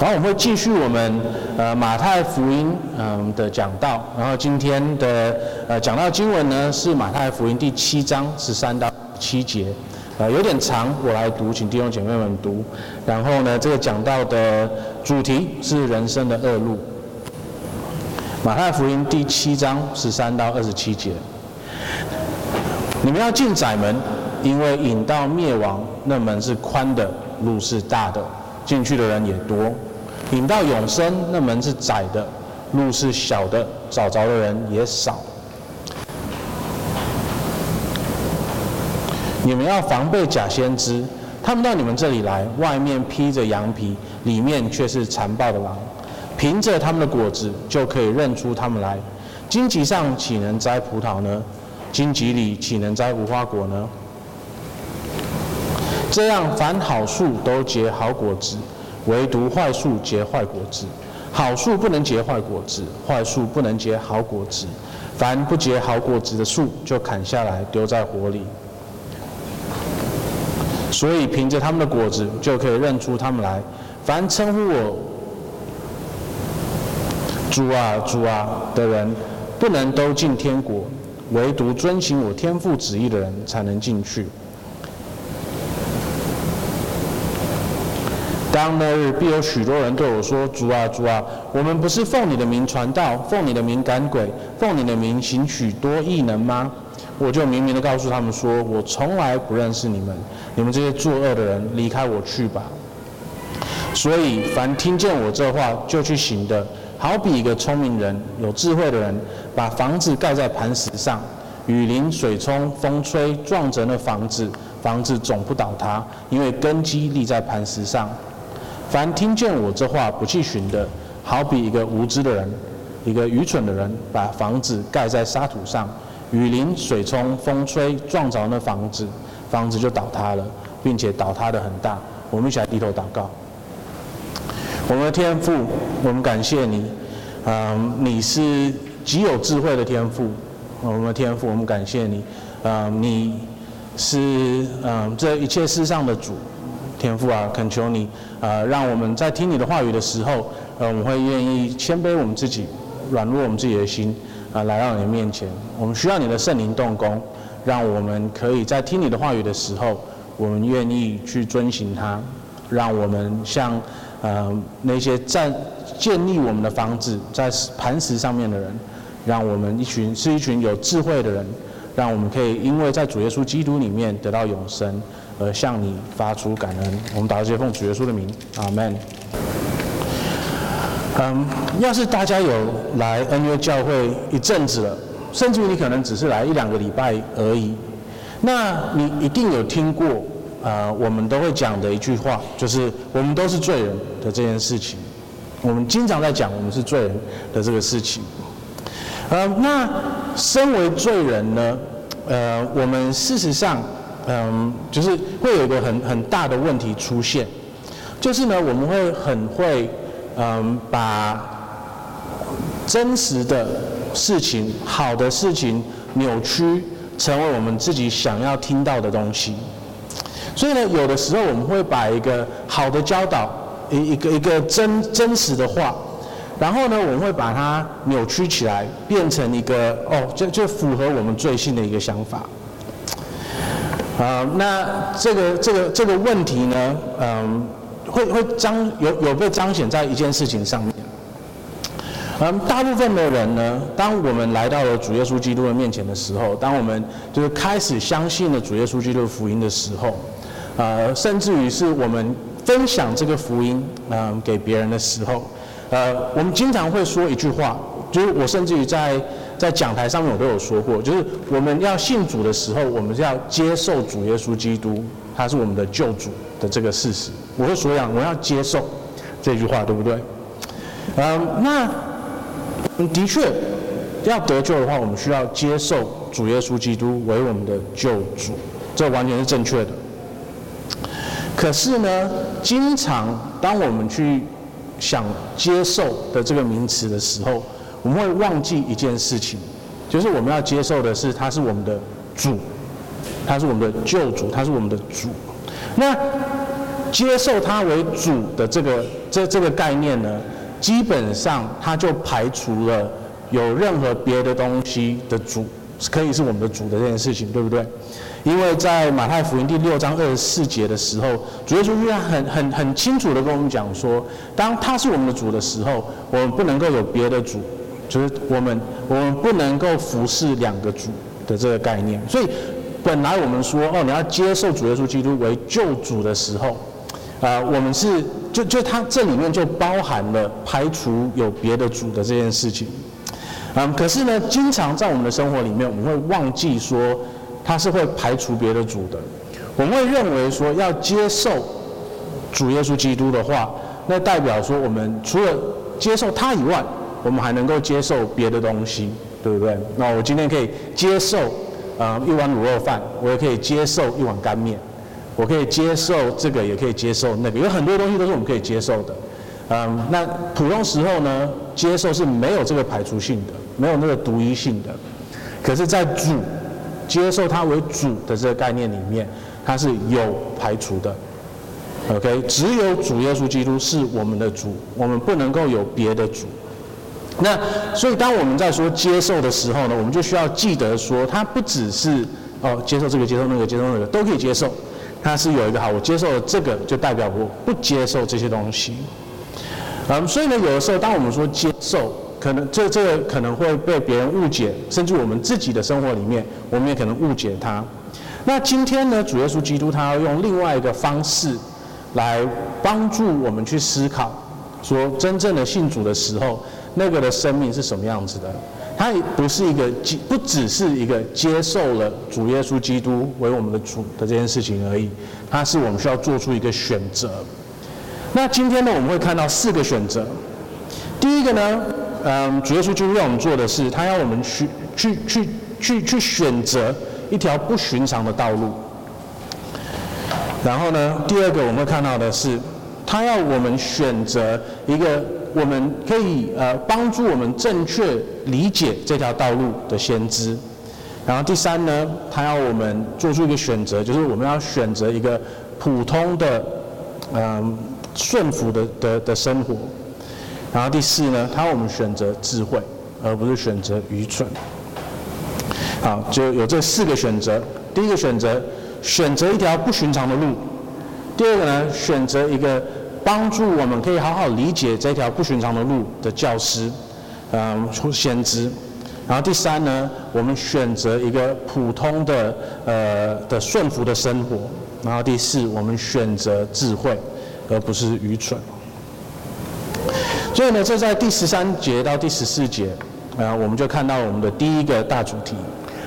然后我们会继续我们呃马太福音嗯的讲道，然后今天的呃讲到经文呢是马太福音第七章十三到七节，呃有点长，我来读，请弟兄姐妹们读。然后呢，这个讲道的主题是人生的恶路。马太福音第七章十三到二十七节，你们要进窄门，因为引到灭亡那门是宽的，路是大的，进去的人也多。引到永生，那门是窄的，路是小的，找着的人也少。你们要防备假先知，他们到你们这里来，外面披着羊皮，里面却是残暴的狼。凭着他们的果子，就可以认出他们来。荆棘上岂能摘葡萄呢？荆棘里岂能摘无花果呢？这样，凡好树都结好果子。唯独坏树结坏果子，好树不能结坏果子，坏树不能结好果子。凡不结好果子的树，就砍下来丢在火里。所以凭着他们的果子，就可以认出他们来。凡称呼我主啊主啊的人，不能都进天国，唯独遵行我天父旨意的人，才能进去。当那日必有许多人对我说：“主啊，主啊，我们不是奉你的名传道，奉你的名赶鬼，奉你的名行许多异能吗？”我就明明的告诉他们说：“我从来不认识你们，你们这些作恶的人，离开我去吧。”所以，凡听见我这话就去行的，好比一个聪明人、有智慧的人，把房子盖在磐石上，雨淋、水冲、风吹，撞着那房子，房子总不倒塌，因为根基立在磐石上。凡听见我这话不去寻的，好比一个无知的人，一个愚蠢的人，把房子盖在沙土上，雨淋、水冲、风吹，撞着那房子，房子就倒塌了，并且倒塌的很大。我们一起来低头祷告。我们的天父，我们感谢你，嗯，你是极有智慧的天父。我们的天父，我们感谢你，嗯，你是嗯这一切世上的主。天父啊，恳求你，呃，让我们在听你的话语的时候，呃，我们会愿意谦卑我们自己，软弱我们自己的心，啊、来到你的面前。我们需要你的圣灵动工，让我们可以在听你的话语的时候，我们愿意去遵行它。让我们像，呃，那些在建立我们的房子在磐石上面的人，让我们一群是一群有智慧的人，让我们可以因为在主耶稣基督里面得到永生。而向你发出感恩，我们祷告这些奉主耶稣的名，阿门。嗯，要是大家有来恩约教会一阵子了，甚至于你可能只是来一两个礼拜而已，那你一定有听过啊、呃，我们都会讲的一句话，就是我们都是罪人的这件事情。我们经常在讲我们是罪人的这个事情。呃，那身为罪人呢，呃，我们事实上。嗯，就是会有一个很很大的问题出现，就是呢，我们会很会嗯把真实的事情、好的事情扭曲成为我们自己想要听到的东西。所以呢，有的时候我们会把一个好的教导、一一个一个真真实的话，然后呢，我们会把它扭曲起来，变成一个哦，就就符合我们最新的一个想法。啊、那这个这个这个问题呢，嗯，会会彰有有被彰显在一件事情上面。嗯，大部分的人呢，当我们来到了主耶稣基督的面前的时候，当我们就是开始相信了主耶稣基督的福音的时候，呃，甚至于是我们分享这个福音，嗯、给别人的时候，呃，我们经常会说一句话，就是我甚至于在。在讲台上面我都有说过，就是我们要信主的时候，我们是要接受主耶稣基督，他是我们的救主的这个事实。我会说样，我要接受这句话，对不对？嗯，那的确要得救的话，我们需要接受主耶稣基督为我们的救主，这完全是正确的。可是呢，经常当我们去想接受的这个名词的时候，我们会忘记一件事情，就是我们要接受的是，他是我们的主，他是我们的救主，他是我们的主。那接受他为主的这个这这个概念呢，基本上他就排除了有任何别的东西的主可以是我们的主的这件事情，对不对？因为在马太福音第六章二十四节的时候，主耶稣就很很很清楚的跟我们讲说，当他是我们的主的时候，我们不能够有别的主，就是我们我们不能够服侍两个主的这个概念。所以本来我们说哦，你要接受主耶稣基督为救主的时候，啊、呃，我们是就就他这里面就包含了排除有别的主的这件事情。嗯，可是呢，经常在我们的生活里面，我们会忘记说。他是会排除别的主的，我们会认为说要接受主耶稣基督的话，那代表说我们除了接受他以外，我们还能够接受别的东西，对不对？那我今天可以接受、呃、一碗卤肉饭，我也可以接受一碗干面，我可以接受这个，也可以接受那个，有很多东西都是我们可以接受的。嗯，那普通时候呢，接受是没有这个排除性的，没有那个独一性的，可是，在主。接受他为主的这个概念里面，它是有排除的。OK，只有主耶稣基督是我们的主，我们不能够有别的主。那所以当我们在说接受的时候呢，我们就需要记得说，它不只是哦接受这个、接受那个、接受那个都可以接受，它是有一个好，我接受了这个，就代表我不接受这些东西。嗯，所以呢，有的时候当我们说接受。可能这这个可能会被别人误解，甚至我们自己的生活里面，我们也可能误解他。那今天呢，主耶稣基督他要用另外一个方式来帮助我们去思考，说真正的信主的时候，那个的生命是什么样子的？他也不是一个不只是一个接受了主耶稣基督为我们的主的这件事情而已，他是我们需要做出一个选择。那今天呢，我们会看到四个选择。第一个呢。嗯，主耶稣基督让我们做的是，他要我们去去去去去选择一条不寻常的道路。然后呢，第二个我们会看到的是，他要我们选择一个我们可以呃帮助我们正确理解这条道路的先知。然后第三呢，他要我们做出一个选择，就是我们要选择一个普通的嗯顺服的的的生活。然后第四呢，他要我们选择智慧，而不是选择愚蠢。好，就有这四个选择。第一个选择，选择一条不寻常的路；第二个呢，选择一个帮助我们可以好好理解这条不寻常的路的教师，嗯，先知。然后第三呢，我们选择一个普通的呃的顺服的生活。然后第四，我们选择智慧，而不是愚蠢。所以呢，这在第十三节到第十四节，啊，我们就看到我们的第一个大主题，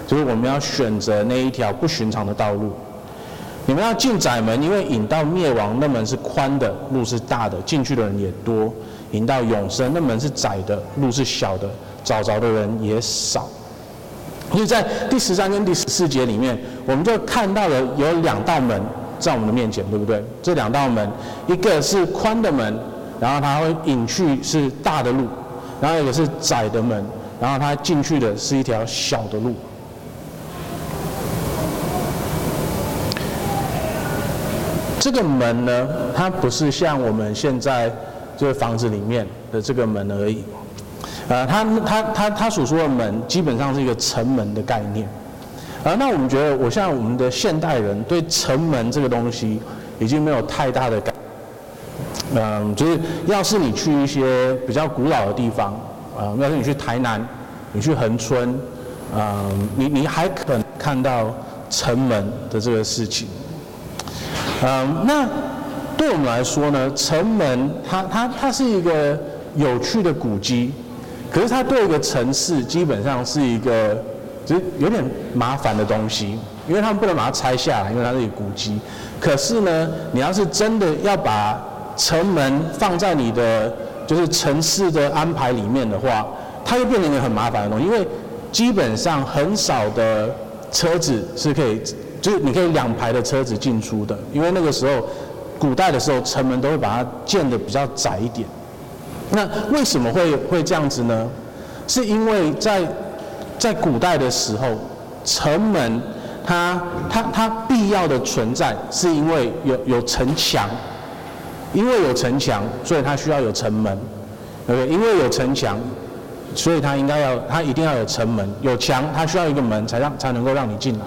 就是我们要选择那一条不寻常的道路。你们要进窄门，因为引到灭亡那门是宽的，路是大的，进去的人也多；引到永生那门是窄的，路是小的，找着的人也少。所以在第十三跟第十四节里面，我们就看到了有两道门在我们的面前，对不对？这两道门，一个是宽的门。然后它会引去是大的路，然后一个是窄的门，然后它进去的是一条小的路。这个门呢，它不是像我们现在这个房子里面的这个门而已，呃，它它它它所说的门基本上是一个城门的概念，啊，那我们觉得，我像我们的现代人对城门这个东西已经没有太大的感。嗯，就是要是你去一些比较古老的地方，啊、要是你去台南，你去恒春，嗯，你你还可能看到城门的这个事情。嗯，那对我们来说呢，城门它它它是一个有趣的古迹，可是它对一个城市基本上是一个就是有点麻烦的东西，因为他们不能把它拆下来，因为它是一个古迹。可是呢，你要是真的要把城门放在你的就是城市的安排里面的话，它又变成一个很麻烦的东西，因为基本上很少的车子是可以，就是你可以两排的车子进出的，因为那个时候古代的时候城门都会把它建的比较窄一点。那为什么会会这样子呢？是因为在在古代的时候，城门它它它必要的存在，是因为有有城墙。因为有城墙，所以它需要有城门，对不对？因为有城墙，所以它应该要，它一定要有城门，有墙，它需要一个门才让才能够让你进来。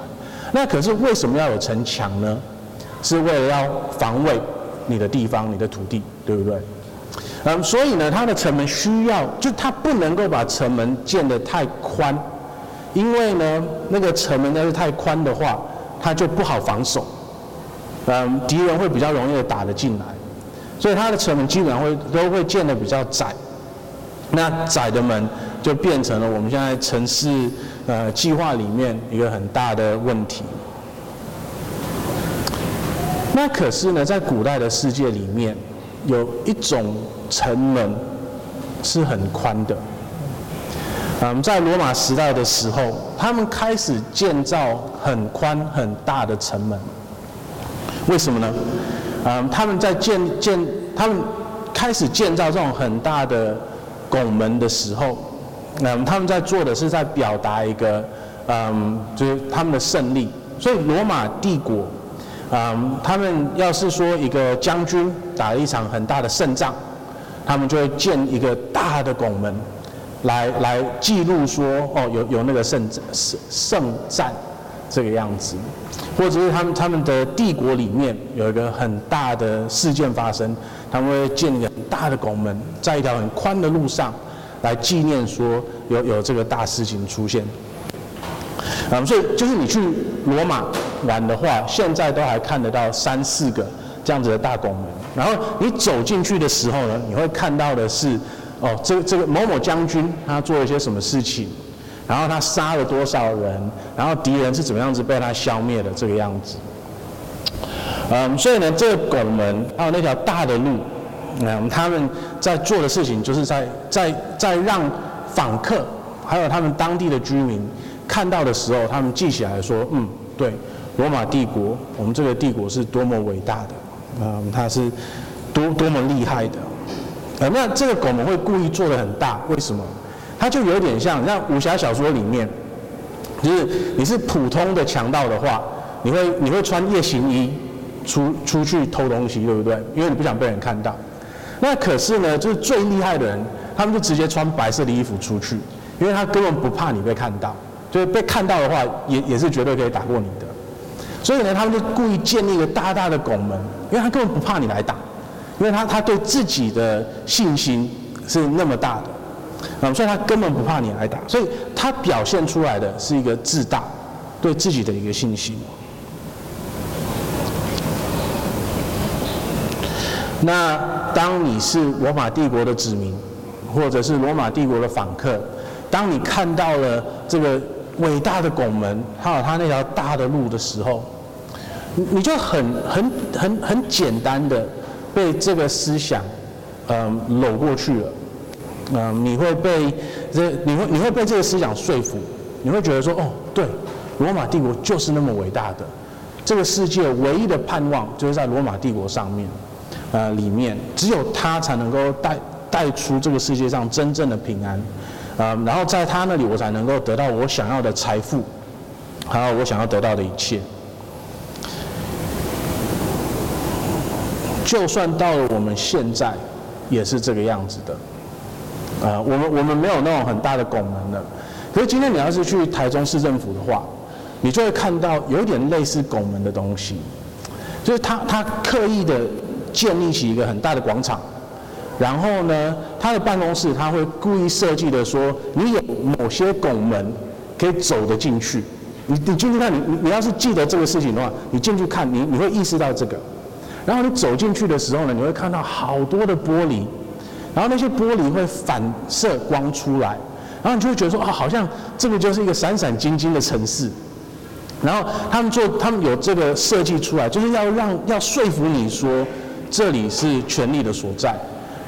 那可是为什么要有城墙呢？是为了要防卫你的地方、你的土地，对不对？嗯，所以呢，它的城门需要，就它不能够把城门建得太宽，因为呢，那个城门要是太宽的话，它就不好防守。嗯，敌人会比较容易的打得进来。所以它的城门基本上会都会建得比较窄，那窄的门就变成了我们现在城市呃计划里面一个很大的问题。那可是呢，在古代的世界里面，有一种城门是很宽的。嗯，在罗马时代的时候，他们开始建造很宽很大的城门。为什么呢？嗯，他们在建建，他们开始建造这种很大的拱门的时候，嗯，他们在做的是在表达一个，嗯，就是他们的胜利。所以罗马帝国，嗯，他们要是说一个将军打了一场很大的胜仗，他们就会建一个大的拱门，来来记录说，哦，有有那个胜胜胜战这个样子。或者是他们他们的帝国里面有一个很大的事件发生，他们会建一个很大的拱门，在一条很宽的路上，来纪念说有有这个大事情出现。嗯，所以就是你去罗马玩的话，现在都还看得到三四个这样子的大拱门。然后你走进去的时候呢，你会看到的是，哦，这个这个某某将军他做了一些什么事情。然后他杀了多少人？然后敌人是怎么样子被他消灭的？这个样子。嗯，所以呢，这个拱门还有那条大的路，嗯，他们在做的事情就是在在在让访客还有他们当地的居民看到的时候，他们记起来说，嗯，对，罗马帝国，我们这个帝国是多么伟大的，嗯，它是多多么厉害的。呃，那这个拱门会故意做的很大，为什么？它就有点像，像武侠小说里面，就是你是普通的强盗的话，你会你会穿夜行衣出出去偷东西，对不对？因为你不想被人看到。那可是呢，就是最厉害的人，他们就直接穿白色的衣服出去，因为他根本不怕你被看到，就是被看到的话，也也是绝对可以打过你的。所以呢，他们就故意建立一个大大的拱门，因为他根本不怕你来打，因为他他对自己的信心是那么大的。嗯，所以他根本不怕你来打，所以他表现出来的是一个自大，对自己的一个信心。那当你是罗马帝国的子民，或者是罗马帝国的访客，当你看到了这个伟大的拱门，还有他那条大的路的时候，你就很很很很简单的被这个思想，嗯，搂过去了。嗯，你会被这，你会你会被这个思想说服，你会觉得说，哦，对，罗马帝国就是那么伟大的，这个世界唯一的盼望就是在罗马帝国上面，呃，里面只有他才能够带带出这个世界上真正的平安，啊、然后在他那里我才能够得到我想要的财富，还有我想要得到的一切。就算到了我们现在，也是这个样子的。啊、呃，我们我们没有那种很大的拱门的，可是今天你要是去台中市政府的话，你就会看到有点类似拱门的东西，就是他他刻意的建立起一个很大的广场，然后呢，他的办公室他会故意设计的说，你有某些拱门可以走得进去，你你进去看，你你你要是记得这个事情的话，你进去看，你你会意识到这个，然后你走进去的时候呢，你会看到好多的玻璃。然后那些玻璃会反射光出来，然后你就会觉得说啊，好像这个就是一个闪闪晶晶的城市。然后他们做，他们有这个设计出来，就是要让要说服你说这里是权力的所在，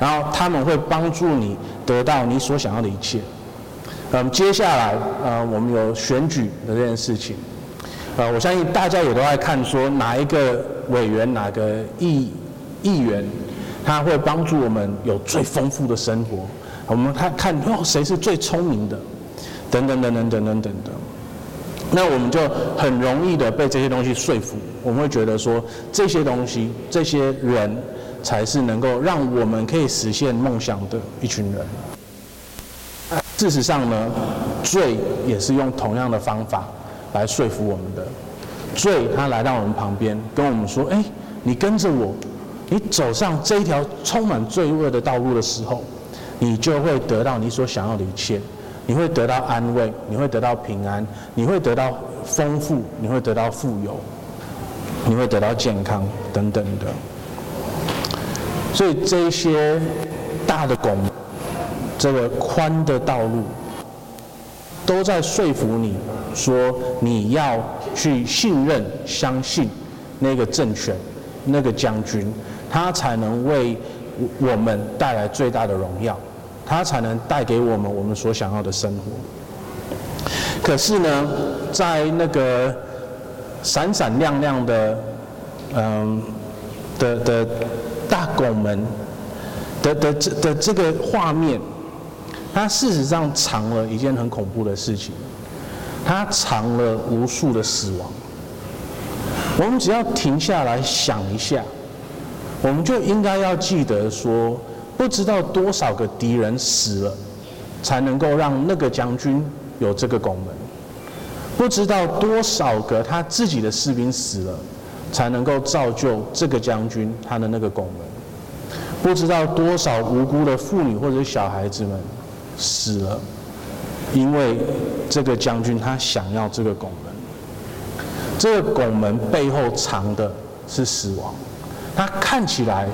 然后他们会帮助你得到你所想要的一切。嗯，接下来呃，我们有选举的这件事情，呃，我相信大家也都在看说哪一个委员，哪个议议员。他会帮助我们有最丰富的生活，我们看看哦，谁是最聪明的，等等等等等等等等。那我们就很容易的被这些东西说服，我们会觉得说这些东西、这些人，才是能够让我们可以实现梦想的一群人。事实上呢，罪也是用同样的方法来说服我们的。罪，他来到我们旁边，跟我们说：“哎，你跟着我，你走上这一条充满罪恶的道路的时候，你就会得到你所想要的一切。你会得到安慰，你会得到平安，你会得到丰富，你会得到富有，你会得到健康等等的。所以这些大的拱，这个宽的道路，都在说服你说你要。”去信任、相信那个政权、那个将军，他才能为我们带来最大的荣耀，他才能带给我们我们所想要的生活。可是呢，在那个闪闪亮亮的，嗯，的的大拱门的的这的这个画面，它事实上藏了一件很恐怖的事情。它藏了无数的死亡。我们只要停下来想一下，我们就应该要记得说，不知道多少个敌人死了，才能够让那个将军有这个拱门；不知道多少个他自己的士兵死了，才能够造就这个将军他的那个拱门；不知道多少无辜的妇女或者小孩子们死了。因为这个将军他想要这个拱门，这个拱门背后藏的是死亡，它看起来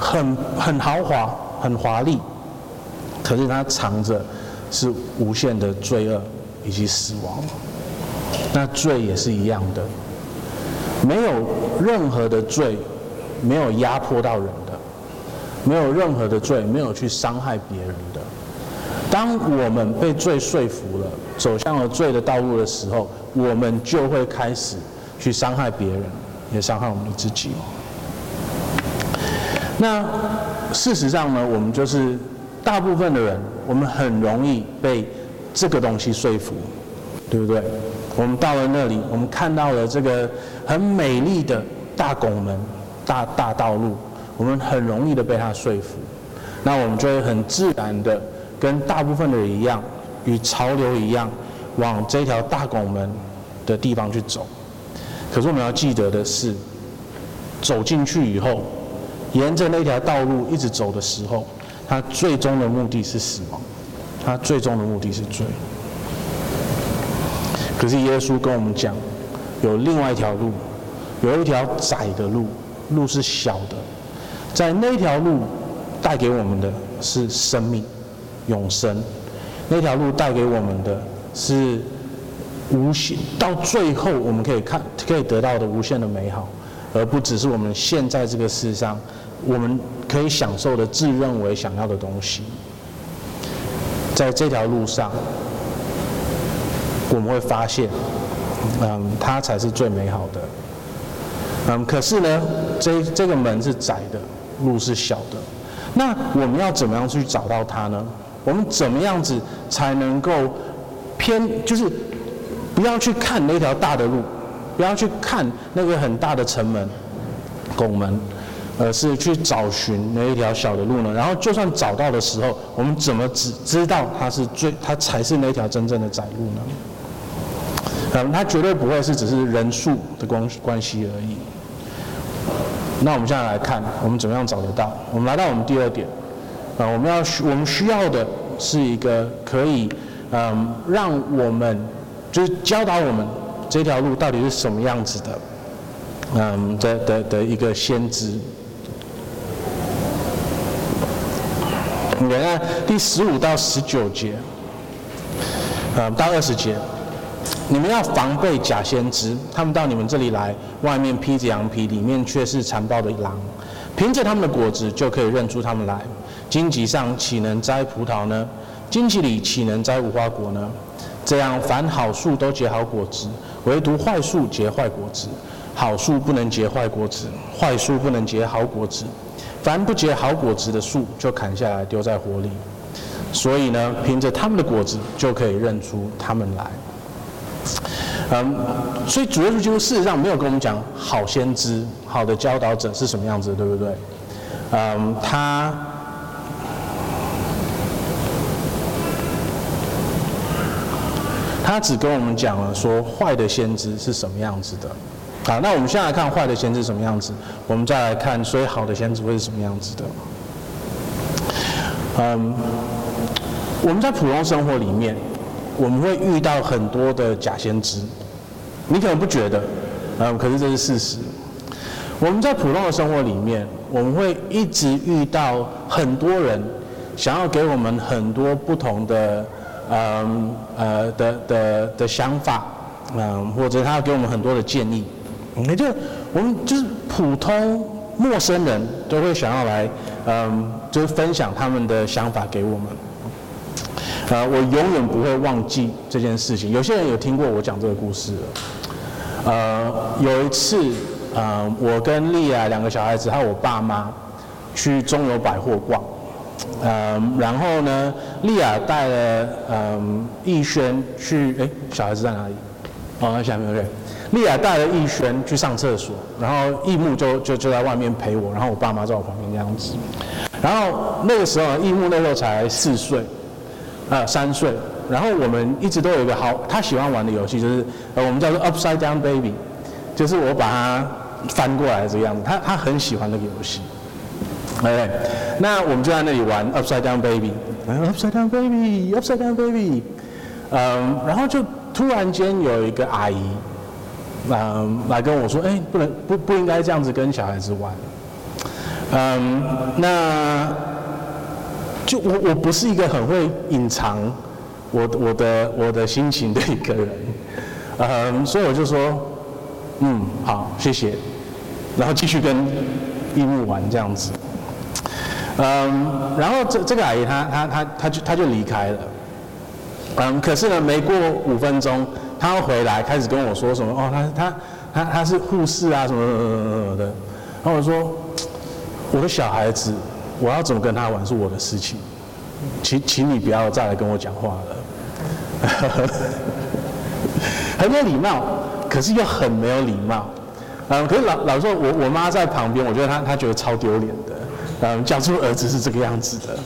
很很豪华、很华丽，可是它藏着是无限的罪恶以及死亡。那罪也是一样的，没有任何的罪没有压迫到人的，没有任何的罪没有去伤害别人的。当我们被罪说服了，走向了罪的道路的时候，我们就会开始去伤害别人，也伤害我们自己。那事实上呢，我们就是大部分的人，我们很容易被这个东西说服，对不对？我们到了那里，我们看到了这个很美丽的大拱门、大大道路，我们很容易的被它说服，那我们就会很自然的。跟大部分的人一样，与潮流一样，往这条大拱门的地方去走。可是我们要记得的是，走进去以后，沿着那条道路一直走的时候，他最终的目的是死亡，他最终的目的是罪。可是耶稣跟我们讲，有另外一条路，有一条窄的路，路是小的，在那条路带给我们的是生命。永生，那条路带给我们的是无限，到最后我们可以看，可以得到的无限的美好，而不只是我们现在这个世上我们可以享受的自认为想要的东西。在这条路上，我们会发现，嗯，它才是最美好的。嗯，可是呢，这这个门是窄的，路是小的，那我们要怎么样去找到它呢？我们怎么样子才能够偏，就是不要去看那条大的路，不要去看那个很大的城门、拱门，而是去找寻那一条小的路呢？然后就算找到的时候，我们怎么只知道它是最，它才是那条真正的窄路呢？嗯，它绝对不会是只是人数的关关系而已。那我们现在来看，我们怎么样找得到？我们来到我们第二点。啊，我们要需我们需要的是一个可以，嗯，让我们就是教导我们这条路到底是什么样子的，嗯的的的一个先知。你看第十五到十九节，嗯，到二十节，你们要防备假先知，他们到你们这里来，外面披着羊皮，里面却是残暴的狼，凭着他们的果子就可以认出他们来。荆棘上岂能摘葡萄呢？荆棘里岂能摘无花果呢？这样，凡好树都结好果子，唯独坏树结坏果子。好树不能结坏果子，坏树不能结好果子。凡不结好果子的树，就砍下来丢在火里。所以呢，凭着他们的果子，就可以认出他们来。嗯，所以主耶稣基督事实上没有跟我们讲好先知、好的教导者是什么样子，对不对？嗯，他他只跟我们讲了说坏的先知是什么样子的。好，那我们先来看坏的先知什么样子，我们再来看所以好的先知会是什么样子的。嗯，我们在普通生活里面，我们会遇到很多的假先知，你可能不觉得，嗯，可是这是事实。我们在普通的生活里面，我们会一直遇到很多人想要给我们很多不同的，嗯呃的的的想法，嗯，或者他要给我们很多的建议，也就我们就是普通陌生人都会想要来，嗯，就是分享他们的想法给我们。呃，我永远不会忘记这件事情。有些人有听过我讲这个故事。呃，有一次，呃，我跟丽亚两个小孩子还有我爸妈去中友百货逛，呃，然后呢，丽亚带了嗯逸轩去，哎，小孩子在哪里？哦，下面对。莉亚带了逸轩去上厕所，然后逸木就就就在外面陪我，然后我爸妈在我旁边这样子。然后那个时候，逸木那时候才四岁。呃，三岁，然后我们一直都有一个好，他喜欢玩的游戏就是，呃，我们叫做 Upside Down Baby，就是我把它翻过来这个样子，他他很喜欢那个游戏。哎，那我们就在那里玩 Upside Down Baby，Upside Down Baby，Upside Down Baby，嗯，然后就突然间有一个阿姨，嗯，来跟我说，哎，不能不不应该这样子跟小孩子玩，嗯，那。就我我不是一个很会隐藏我我的我的心情的一个人，嗯，所以我就说，嗯，好，谢谢，然后继续跟逸木玩这样子，嗯，然后这这个阿姨她她她她就她就离开了，嗯，可是呢，没过五分钟，他回来开始跟我说什么，哦，他他他他是护士啊什么什么什么的，然后我说，我的小孩子。我要怎么跟他玩是我的事情，请请你不要再来跟我讲话了。很有礼貌，可是又很没有礼貌。嗯，可是老老实说，我我妈在旁边，我觉得她她觉得超丢脸的。嗯，讲出儿子是这个样子的。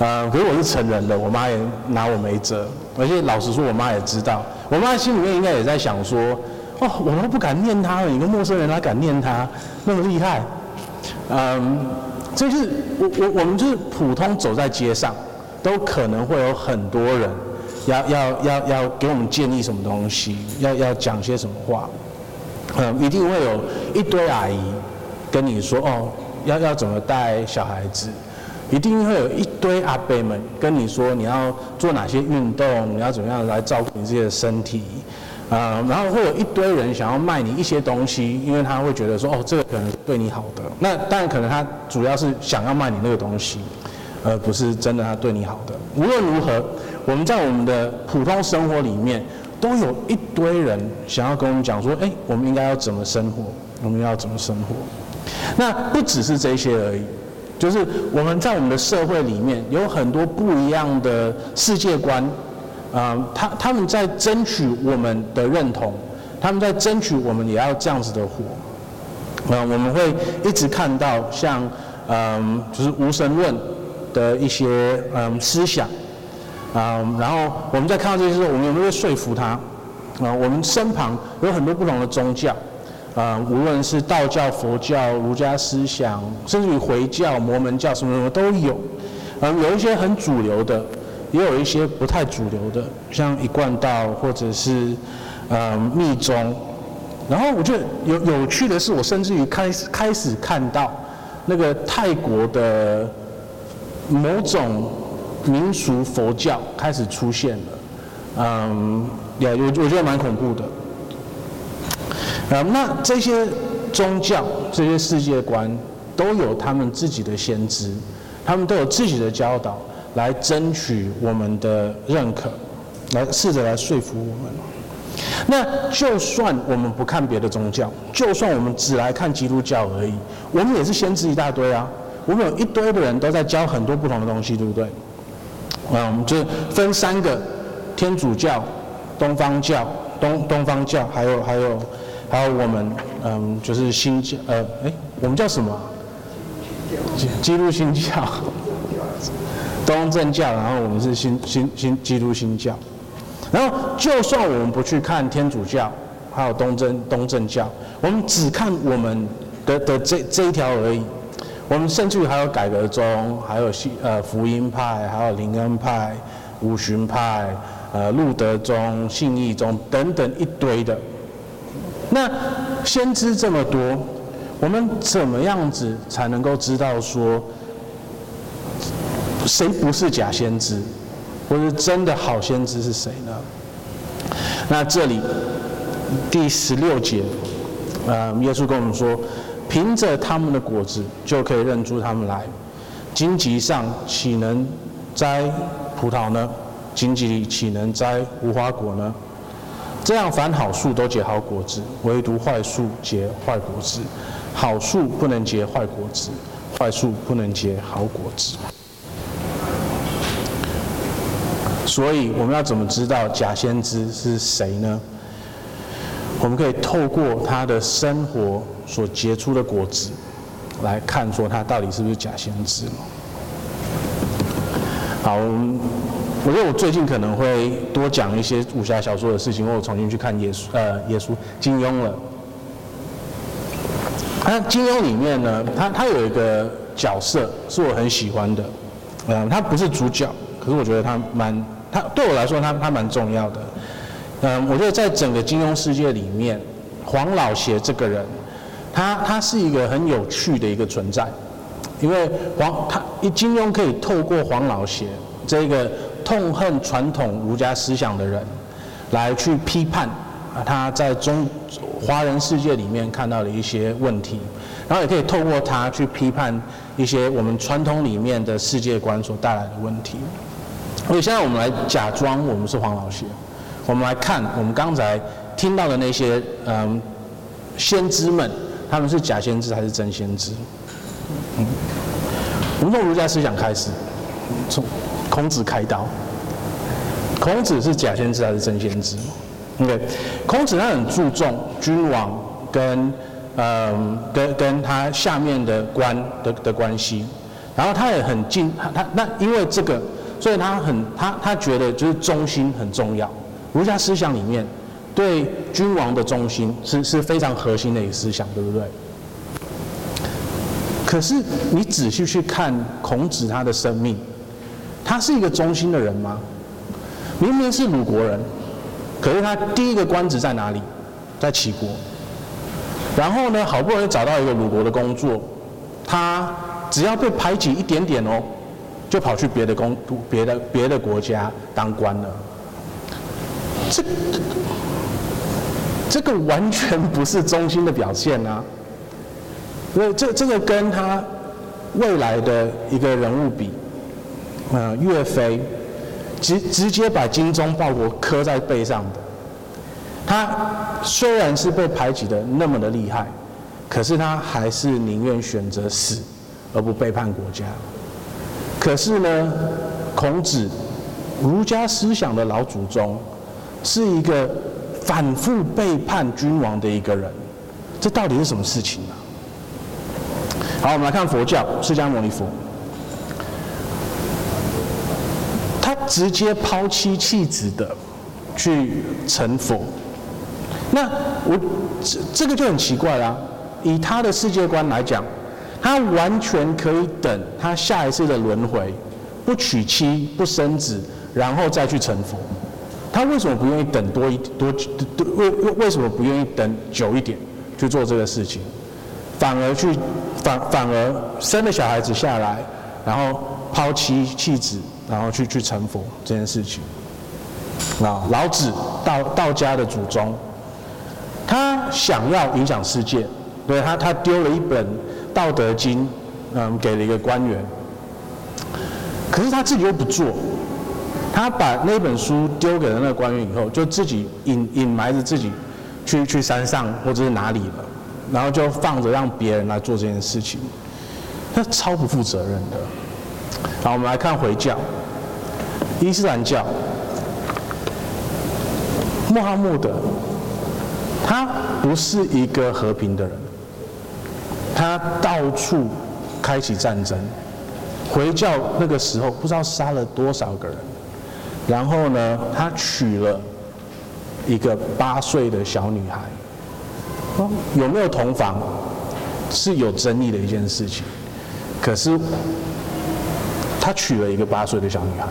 嗯，可是我是成人的，我妈也拿我没辙。而且老实说，我妈也知道，我妈心里面应该也在想说，哦，我都不敢念他了，一个陌生人还敢念他，那么厉害。嗯。这就是我我我们就是普通走在街上，都可能会有很多人要要要要给我们建议什么东西，要要讲些什么话，嗯，一定会有一堆阿姨跟你说哦，要要怎么带小孩子，一定会有一堆阿伯们跟你说你要做哪些运动，你要怎么样来照顾你自己的身体。啊、然后会有一堆人想要卖你一些东西，因为他会觉得说，哦，这个可能是对你好的。那当然可能他主要是想要卖你那个东西，而不是真的他对你好的。无论如何，我们在我们的普通生活里面，都有一堆人想要跟我们讲说，哎，我们应该要怎么生活，我们要怎么生活。那不只是这些而已，就是我们在我们的社会里面有很多不一样的世界观。啊、他他们在争取我们的认同，他们在争取我们也要这样子的活。啊、我们会一直看到像，嗯、就是无神论的一些嗯、思想，啊、然后我们在看到这些时候，我们有没有说服他？啊、我们身旁有很多不同的宗教，呃，无论是道教、佛教、儒家思想，甚至于回教、摩门教，什么什么都有。嗯、有一些很主流的。也有一些不太主流的，像一贯道或者是呃密宗。然后我觉得有有趣的是，我甚至于开始开始看到那个泰国的某种民俗佛教开始出现了。嗯，也我我觉得蛮恐怖的。嗯，那这些宗教、这些世界观都有他们自己的先知，他们都有自己的教导。来争取我们的认可，来试着来说服我们。那就算我们不看别的宗教，就算我们只来看基督教而已，我们也是先知一大堆啊。我们有一堆的人都在教很多不同的东西，对不对？嗯，我们就分三个：天主教、东方教、东东方教，还有还有还有我们嗯，就是新教呃，哎，我们叫什么？基督新教，东正教，然后我们是新新新基督新教。然后就算我们不去看天主教，还有东正东正教，我们只看我们的的这这一条而已。我们甚至于还有改革宗，还有信呃福音派，还有灵恩派、五旬派、呃路德宗、信义宗等等一堆的。那先知这么多，我们怎么样子才能够知道说谁不是假先知，或者真的好先知是谁呢？那这里第十六节，呃，耶稣跟我们说。凭着他们的果子就可以认出他们来。荆棘上岂能摘葡萄呢？荆棘里岂能摘无花果呢？这样，凡好树都结好果子，唯独坏树结坏果子。好树不能结坏果子，坏树不能结好果子。所以，我们要怎么知道假先知是谁呢？我们可以透过他的生活所结出的果子来看，说他到底是不是假先知。好，我们我觉得我最近可能会多讲一些武侠小说的事情，因为我重新去看耶稣，呃，耶稣金庸了。那金庸里面呢，他他有一个角色是我很喜欢的，嗯，他不是主角，可是我觉得他蛮，他对我来说他他蛮重要的。嗯，我觉得在整个金庸世界里面，黄老邪这个人，他他是一个很有趣的一个存在，因为黄他一金庸可以透过黄老邪这个痛恨传统儒家思想的人，来去批判啊他在中华人世界里面看到的一些问题，然后也可以透过他去批判一些我们传统里面的世界观所带来的问题。所以现在我们来假装我们是黄老邪。我们来看，我们刚才听到的那些嗯先知们，他们是假先知还是真先知？嗯，我们从儒家思想开始，从孔子开刀，孔子是假先知还是真先知？OK，孔子他很注重君王跟嗯跟跟他下面的官的的关系，然后他也很敬他他那因为这个，所以他很他他觉得就是忠心很重要。儒家思想里面，对君王的忠心是是非常核心的一个思想，对不对？可是你仔细去看孔子他的生命，他是一个忠心的人吗？明明是鲁国人，可是他第一个官职在哪里？在齐国。然后呢，好不容易找到一个鲁国的工作，他只要被排挤一点点哦，就跑去别的公别的别的国家当官了。这这个完全不是忠心的表现啊！所以这这个跟他未来的一个人物比，呃，岳飞直直接把精忠报国刻在背上的，他虽然是被排挤的那么的厉害，可是他还是宁愿选择死而不背叛国家。可是呢，孔子儒家思想的老祖宗。是一个反复背叛君王的一个人，这到底是什么事情呢？好，我们来看佛教，释迦牟尼佛，他直接抛妻弃子的去成佛。那我这这个就很奇怪啦。以他的世界观来讲，他完全可以等他下一次的轮回，不娶妻不生子，然后再去成佛。他为什么不愿意等多一多多为为为什么不愿意等久一点去做这个事情，反而去反反而生了小孩子下来，然后抛妻弃子，然后去去成佛这件事情。啊，老子道道家的祖宗，他想要影响世界，对他他丢了一本《道德经》，嗯，给了一个官员，可是他自己又不做。他把那本书丢给了那个官员以后，就自己隐隐埋着自己去去山上或者是哪里了，然后就放着让别人来做这件事情，那超不负责任的。好，我们来看回教，伊斯兰教，穆罕默德，他不是一个和平的人，他到处开启战争，回教那个时候不知道杀了多少个人，然后呢，他娶了一个八岁的小女孩，有没有同房是有争议的一件事情，可是他娶了一个八岁的小女孩，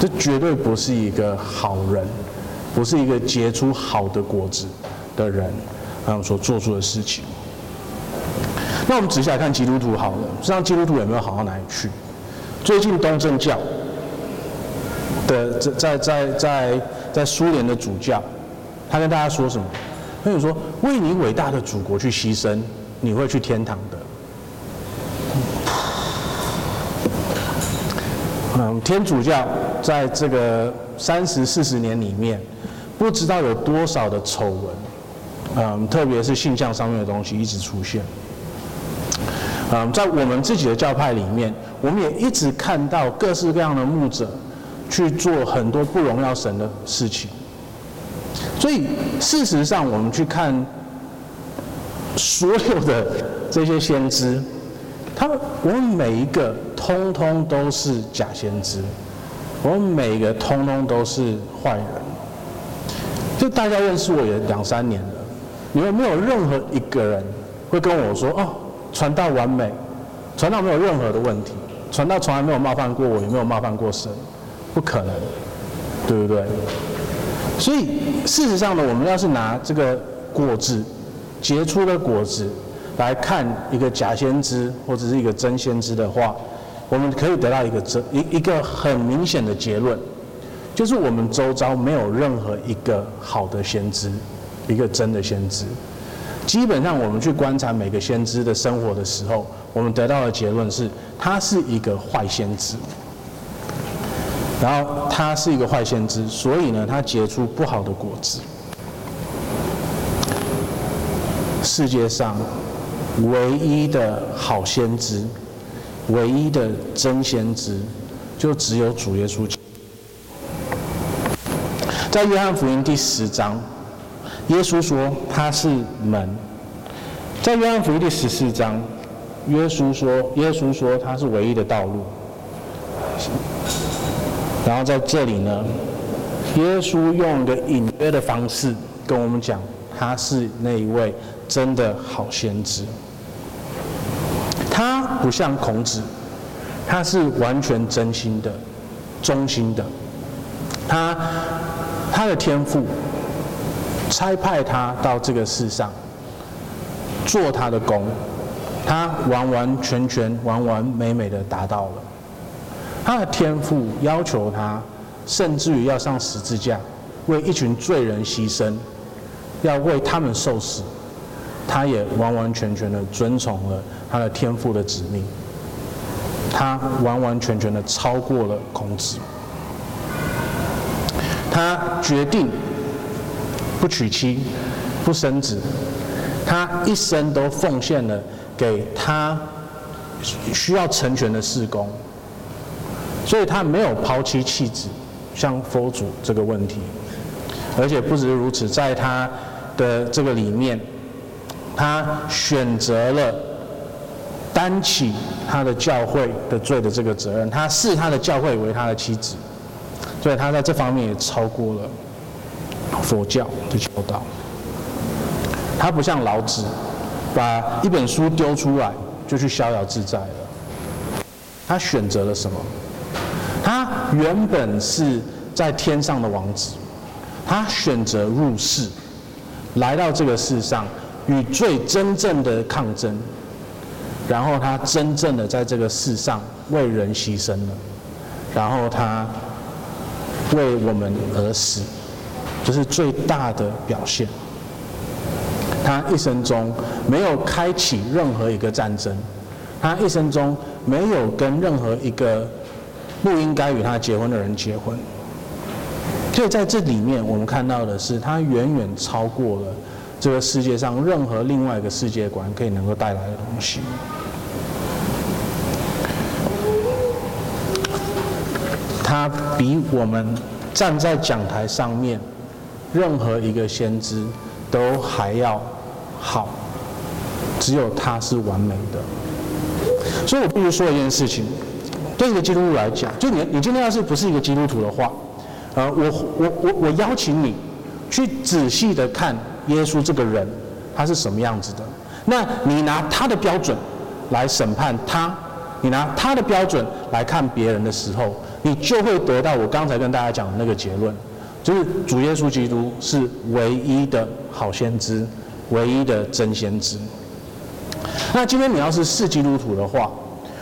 这绝对不是一个好人，不是一个结出好的果子的人，他们，所做出的事情。那我们仔细来看基督徒好了，实际上基督徒有没有好到哪里去？最近东正教的在在在在苏联的主教，他跟大家说什么？他就说：为你伟大的祖国去牺牲，你会去天堂的。嗯，天主教在这个三十四十年里面，不知道有多少的丑闻，嗯，特别是性向上面的东西一直出现。嗯，在我们自己的教派里面，我们也一直看到各式各样的牧者去做很多不荣耀神的事情。所以，事实上，我们去看所有的这些先知，他们我们每一个通通都是假先知，我们每个通通都是坏人。就大家认识我也两三年了，你们没有任何一个人会跟我说哦。传道完美，传道没有任何的问题，传道从来没有冒犯过我，也没有冒犯过神，不可能，对不对？所以事实上呢，我们要是拿这个果子结出的果子来看一个假先知或者是一个真先知的话，我们可以得到一个真一一个很明显的结论，就是我们周遭没有任何一个好的先知，一个真的先知。基本上，我们去观察每个先知的生活的时候，我们得到的结论是，他是一个坏先知。然后，他是一个坏先知，所以呢，他结出不好的果子。世界上唯一的好先知，唯一的真先知，就只有主耶稣。在约翰福音第十章。耶稣说他是门，在约翰福音第十四章，耶稣说耶稣说他是唯一的道路。然后在这里呢，耶稣用一个隐约的方式跟我们讲，他是那一位真的好先知。不像孔子，他是完全真心的、忠心的。他他的天赋。差派他到这个世上做他的工，他完完全全、完完美美的达到了。他的天赋要求他，甚至于要上十字架，为一群罪人牺牲，要为他们受死，他也完完全全的遵从了他的天赋的指命。他完完全全的超过了孔子，他决定。不娶妻，不生子，他一生都奉献了给他需要成全的事工，所以他没有抛妻弃子，像佛祖这个问题，而且不止如此，在他的这个里面，他选择了担起他的教会的罪的这个责任，他视他的教会为他的妻子，所以他在这方面也超过了。佛教的教导，他不像老子，把一本书丢出来就去逍遥自在了。他选择了什么？他原本是在天上的王子，他选择入世，来到这个世上，与罪真正的抗争，然后他真正的在这个世上为人牺牲了，然后他为我们而死。这是最大的表现。他一生中没有开启任何一个战争，他一生中没有跟任何一个不应该与他结婚的人结婚。所以在这里面，我们看到的是，他远远超过了这个世界上任何另外一个世界观可以能够带来的东西。他比我们站在讲台上面。任何一个先知都还要好，只有他是完美的。所以我必须说一件事情，对一个基督徒来讲，就你你今天要是不是一个基督徒的话，呃，我我我我邀请你去仔细的看耶稣这个人，他是什么样子的。那你拿他的标准来审判他，你拿他的标准来看别人的时候，你就会得到我刚才跟大家讲的那个结论，就是主耶稣基督是唯一的好先知，唯一的真先知。那今天你要是是基督徒的话，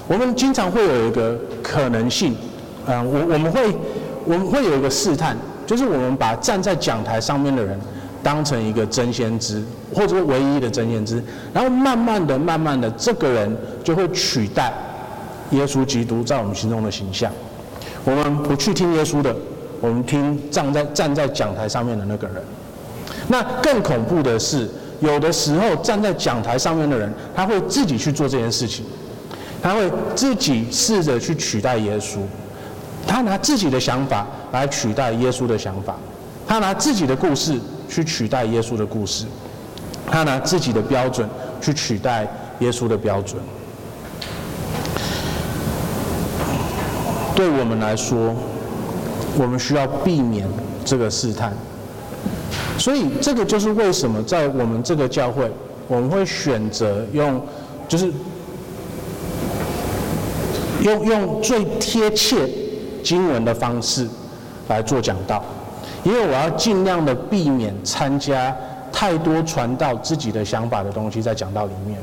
我们经常会有一个可能性，嗯，我我们会我们会有一个试探，就是我们把站在讲台上面的人当成一个真先知，或者说唯一的真先知，然后慢慢的、慢慢的，这个人就会取代耶稣基督在我们心中的形象。我们不去听耶稣的，我们听站在站在讲台上面的那个人。那更恐怖的是。有的时候站在讲台上面的人，他会自己去做这件事情，他会自己试着去取代耶稣，他拿自己的想法来取代耶稣的想法，他拿自己的故事去取代耶稣的故事，他拿自己的标准去取代耶稣的标准。对我们来说，我们需要避免这个试探。所以，这个就是为什么在我们这个教会，我们会选择用，就是用用最贴切经文的方式来做讲道，因为我要尽量的避免参加太多传道自己的想法的东西在讲道里面，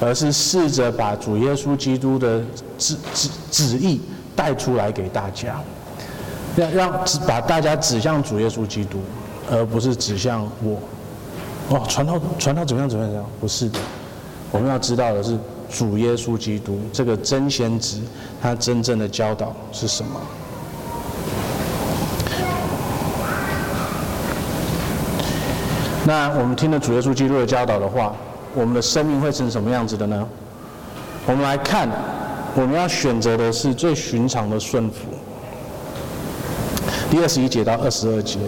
而是试着把主耶稣基督的旨旨旨意带出来给大家，让让把大家指向主耶稣基督。而不是指向我，哦，传道传道怎么样怎么样怎么样？不是的，我们要知道的是主耶稣基督这个真先知，他真正的教导是什么？那我们听了主耶稣基督的教导的话，我们的生命会成什么样子的呢？我们来看，我们要选择的是最寻常的顺服。第二十一节到二十二节。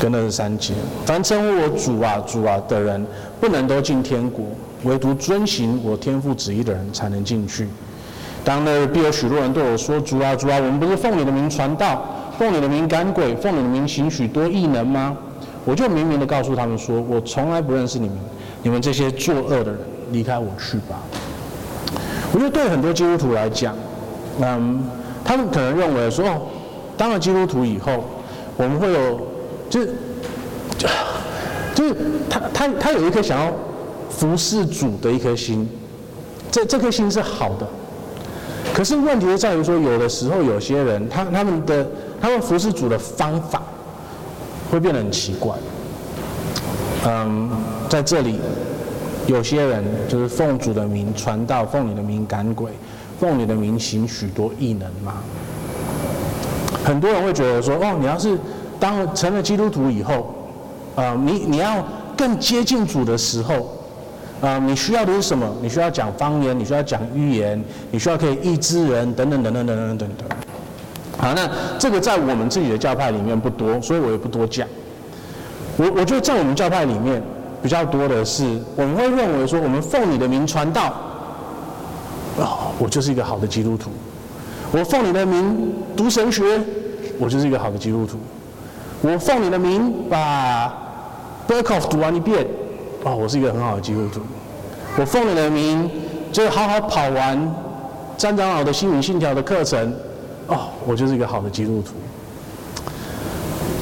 跟二十三节，凡称呼我主啊主啊的人，不能都进天国，唯独遵行我天父旨意的人才能进去。当那日必有许多人对我说：主啊主啊，我们不是奉你的名传道，奉你的名赶鬼，奉你的名行许多异能吗？我就明明的告诉他们说：我从来不认识你们，你们这些作恶的人，离开我去吧。我觉得对很多基督徒来讲，嗯，他们可能认为说，当了基督徒以后，我们会有。就是，就是他他他有一颗想要服侍主的一颗心，这这颗心是好的。可是问题就在于说，有的时候有些人他他们的他们服侍主的方法会变得很奇怪。嗯，在这里有些人就是奉主的名传道，奉你的名赶鬼，奉你的名行许多异能嘛。很多人会觉得说，哦，你要是。当成了基督徒以后，啊、你你要更接近主的时候，啊、你需要的是什么？你需要讲方言，你需要讲预言，你需要可以医治人，等等等等等等等等。好，那这个在我们自己的教派里面不多，所以我也不多讲。我我觉得在我们教派里面比较多的是，我们会认为说，我们奉你的名传道，哦，我就是一个好的基督徒。我奉你的名读神学，我就是一个好的基督徒。我奉你的名把 b e r k o f 读完一遍，哦，我是一个很好的基督徒。我奉你的名就好好跑完詹长老的心灵信条的课程，哦，我就是一个好的基督徒。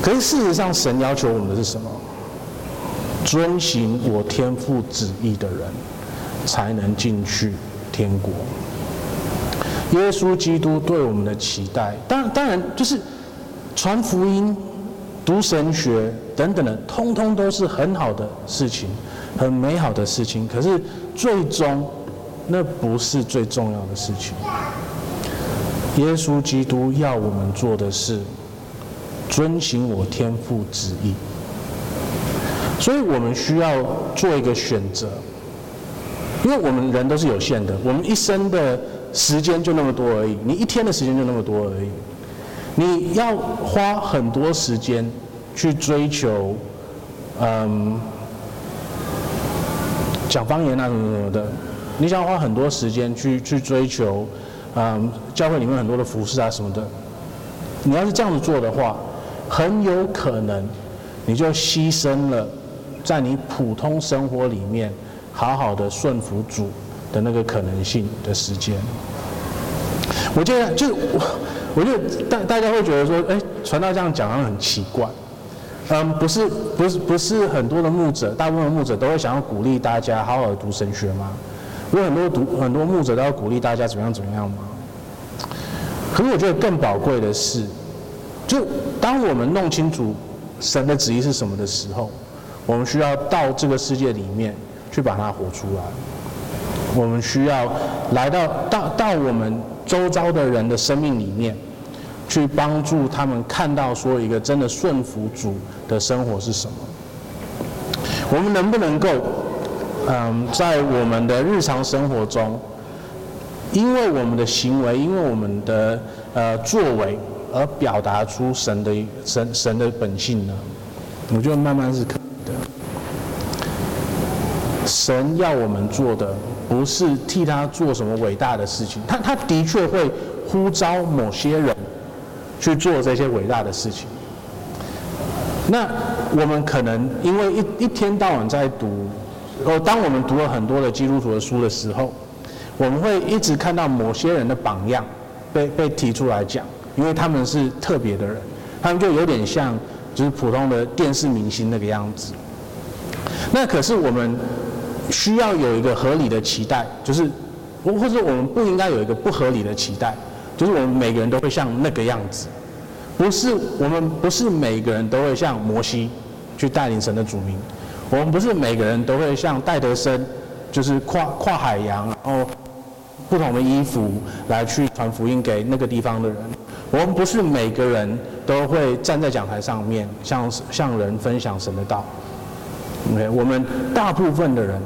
可是事实上，神要求我们的是什么？遵行我天父旨意的人，才能进去天国。耶稣基督对我们的期待，当然当然就是传福音。读神学等等的，通通都是很好的事情，很美好的事情。可是最终，那不是最重要的事情。耶稣基督要我们做的是遵行我天父旨意，所以我们需要做一个选择，因为我们人都是有限的，我们一生的时间就那么多而已，你一天的时间就那么多而已。你要花很多时间去追求，嗯，讲方言啊什么什么的，你想花很多时间去去追求，嗯，教会里面很多的服饰啊什么的，你要是这样子做的话，很有可能你就牺牲了在你普通生活里面好好的顺服主的那个可能性的时间。我觉得，就我，我觉得大大家会觉得说，哎，传道这样讲好像很奇怪。嗯，不是，不是，不是很多的牧者，大部分的牧者都会想要鼓励大家好好的读神学吗？有很多读很多牧者都要鼓励大家怎么样怎么样吗？可是我觉得更宝贵的是，就当我们弄清楚神的旨意是什么的时候，我们需要到这个世界里面去把它活出来。我们需要来到到到我们周遭的人的生命里面。去帮助他们看到说一个真的顺服主的生活是什么？我们能不能够，嗯，在我们的日常生活中，因为我们的行为，因为我们的呃作为，而表达出神的神神的本性呢？我觉得慢慢是可以的。神要我们做的，不是替他做什么伟大的事情，他他的确会呼召某些人。去做这些伟大的事情。那我们可能因为一一天到晚在读，哦，当我们读了很多的基督徒的书的时候，我们会一直看到某些人的榜样被被提出来讲，因为他们是特别的人，他们就有点像就是普通的电视明星那个样子。那可是我们需要有一个合理的期待，就是或或者我们不应该有一个不合理的期待。就是我们每个人都会像那个样子，不是我们不是每个人都会像摩西去带领神的主民，我们不是每个人都会像戴德生，就是跨跨海洋，然后不同的衣服来去传福音给那个地方的人，我们不是每个人都会站在讲台上面向向人分享神的道。OK，我们大部分的人，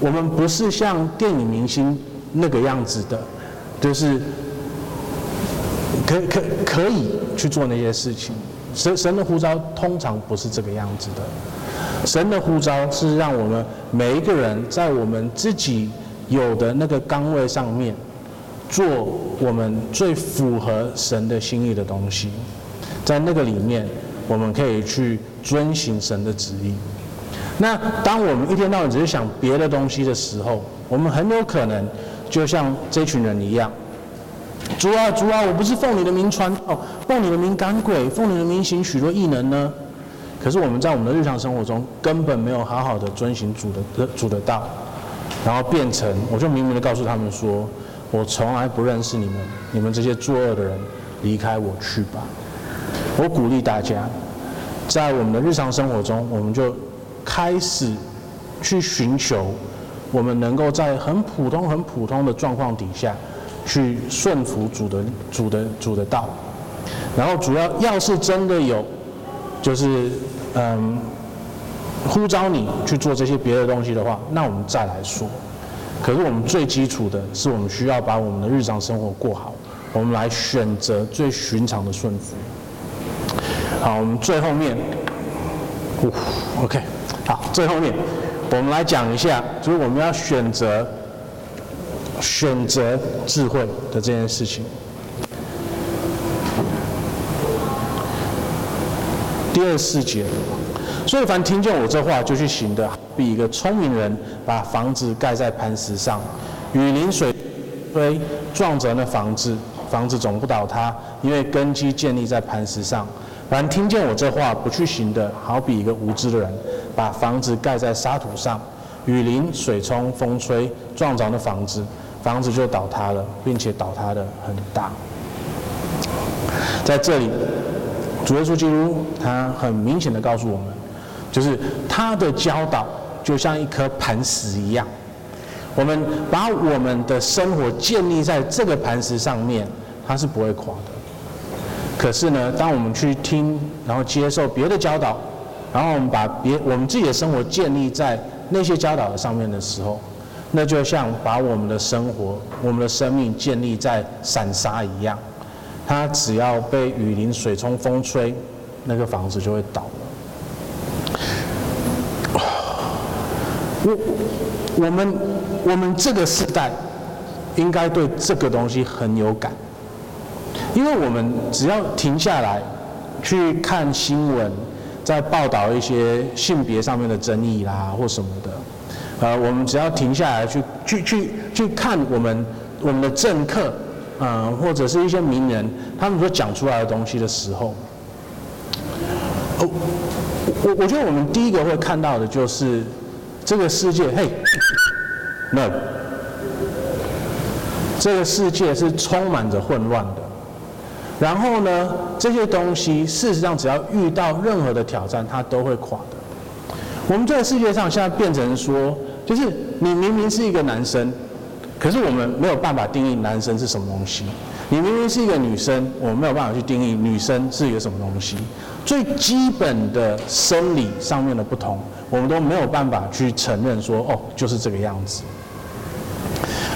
我们不是像电影明星那个样子的，就是。可可可以去做那些事情，神神的呼召通常不是这个样子的。神的呼召是让我们每一个人在我们自己有的那个岗位上面，做我们最符合神的心意的东西，在那个里面，我们可以去遵行神的旨意。那当我们一天到晚只是想别的东西的时候，我们很有可能就像这群人一样。主啊，主啊，我不是奉你的名传道，奉你的名赶鬼，奉你的名行许多异能呢。可是我们在我们的日常生活中根本没有好好的遵行主的主的道，然后变成我就明明的告诉他们说，我从来不认识你们，你们这些作恶的人，离开我去吧。我鼓励大家，在我们的日常生活中，我们就开始去寻求，我们能够在很普通、很普通的状况底下。去顺服主的主的主的道，然后主要要是真的有，就是嗯呼召你去做这些别的东西的话，那我们再来说。可是我们最基础的是，我们需要把我们的日常生活过好，我们来选择最寻常的顺服。好，我们最后面，，OK，好，最后面我们来讲一下，就是我们要选择。选择智慧的这件事情。第二十四节，所以凡听见我这话就去行的，好比一个聪明人把房子盖在磐石上，雨淋水吹，撞着那房子，房子总不倒塌，因为根基建立在磐石上。凡听见我这话不去行的，好比一个无知的人，把房子盖在沙土上，雨淋水冲，风吹，撞着那房子。房子就倒塌了，并且倒塌的很大。在这里，主耶稣基督他很明显的告诉我们，就是他的教导就像一颗磐石一样，我们把我们的生活建立在这个磐石上面，它是不会垮的。可是呢，当我们去听，然后接受别的教导，然后我们把别我们自己的生活建立在那些教导的上面的时候，那就像把我们的生活、我们的生命建立在散沙一样，它只要被雨淋、水冲、风吹，那个房子就会倒。我我们我们这个时代应该对这个东西很有感，因为我们只要停下来去看新闻，在报道一些性别上面的争议啦或什么的，呃，我们只要停下来去去去去看我们我们的政客，呃，或者是一些名人他们所讲出来的东西的时候，哦，我我觉得我们第一个会看到的就是。这个世界，嘿，no，这个世界是充满着混乱的。然后呢，这些东西事实上只要遇到任何的挑战，它都会垮的。我们这个世界上现在变成说，就是你明明是一个男生，可是我们没有办法定义男生是什么东西。你明明是一个女生，我们没有办法去定义女生是一个什么东西。最基本的生理上面的不同，我们都没有办法去承认说，哦，就是这个样子。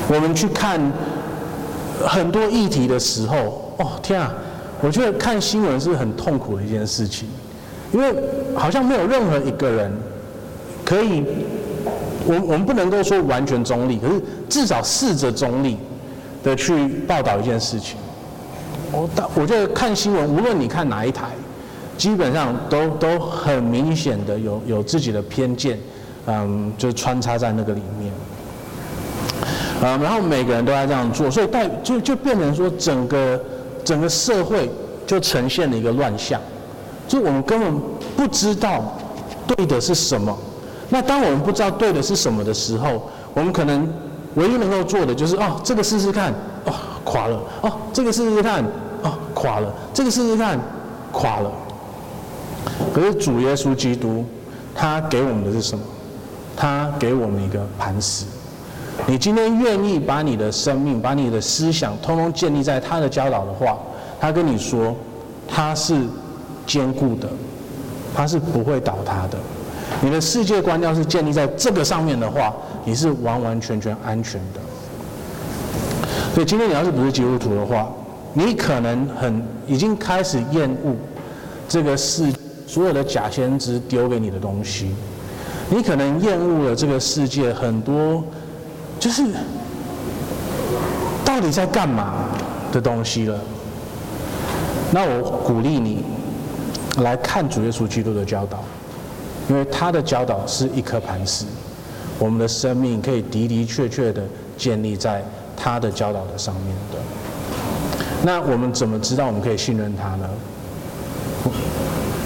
我们去看很多议题的时候，哦，天啊，我觉得看新闻是很痛苦的一件事情，因为好像没有任何一个人可以，我我们不能够说完全中立，可是至少试着中立。的去报道一件事情，我我觉得看新闻，无论你看哪一台，基本上都都很明显的有有自己的偏见，嗯，就穿插在那个里面，嗯，然后每个人都在这样做，所以带就就变成说整个整个社会就呈现了一个乱象，就我们根本不知道对的是什么，那当我们不知道对的是什么的时候，我们可能。唯一能够做的就是哦，这个试试看，哦，垮了，哦，这个试试看，哦，垮了，这个试试看，垮了。可是主耶稣基督，他给我们的是什么？他给我们一个磐石。你今天愿意把你的生命、把你的思想，通通建立在他的教导的话，他跟你说，他是坚固的，他是不会倒塌的。你的世界观要是建立在这个上面的话，你是完完全全安全的。所以今天你要是不是基督徒的话，你可能很已经开始厌恶这个世所有的假先知丢给你的东西，你可能厌恶了这个世界很多就是到底在干嘛的东西了。那我鼓励你来看主耶稣基督的教导。因为他的教导是一颗磐石，我们的生命可以的的确确的建立在他的教导的上面的。那我们怎么知道我们可以信任他呢？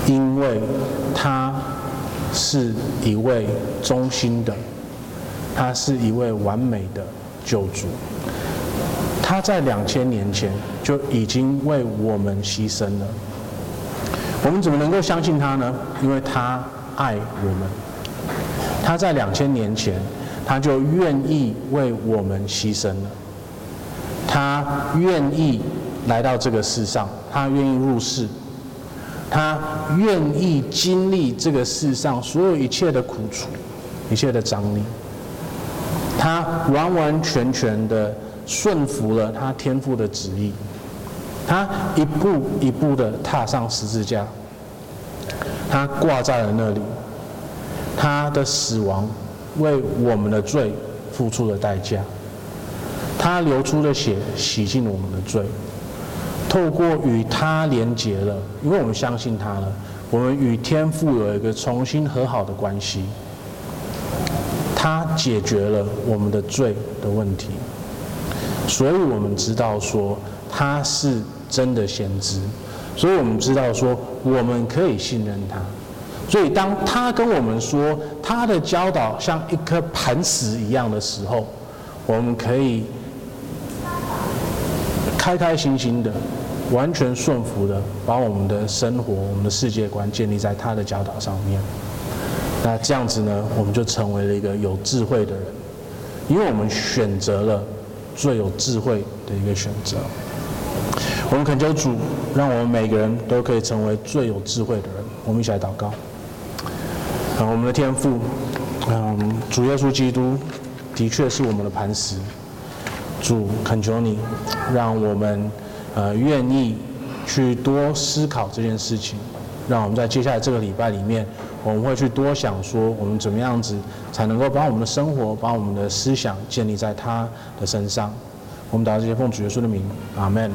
因为他是一位忠心的，他是一位完美的救主。他在两千年前就已经为我们牺牲了。我们怎么能够相信他呢？因为他。爱我们，他在两千年前，他就愿意为我们牺牲了。他愿意来到这个世上，他愿意入世，他愿意经历这个世上所有一切的苦楚，一切的张力。他完完全全的顺服了他天父的旨意，他一步一步的踏上十字架。他挂在了那里，他的死亡为我们的罪付出了代价，他流出的血洗净我们的罪，透过与他连结了，因为我们相信他了，我们与天父有一个重新和好的关系，他解决了我们的罪的问题，所以我们知道说他是真的先知。所以我们知道说，我们可以信任他。所以当他跟我们说他的教导像一颗磐石一样的时候，我们可以开开心心的、完全顺服的，把我们的生活、我们的世界观建立在他的教导上面。那这样子呢，我们就成为了一个有智慧的人，因为我们选择了最有智慧的一个选择。我们恳求主，让我们每个人都可以成为最有智慧的人。我们一起来祷告。啊，我们的天父，嗯，主耶稣基督的确是我们的磐石。主，恳求你，让我们呃愿意去多思考这件事情。让我们在接下来这个礼拜里面，我们会去多想说，我们怎么样子才能够把我们的生活、把我们的思想建立在他的身上。我们祷告这些奉主耶稣的名，阿门。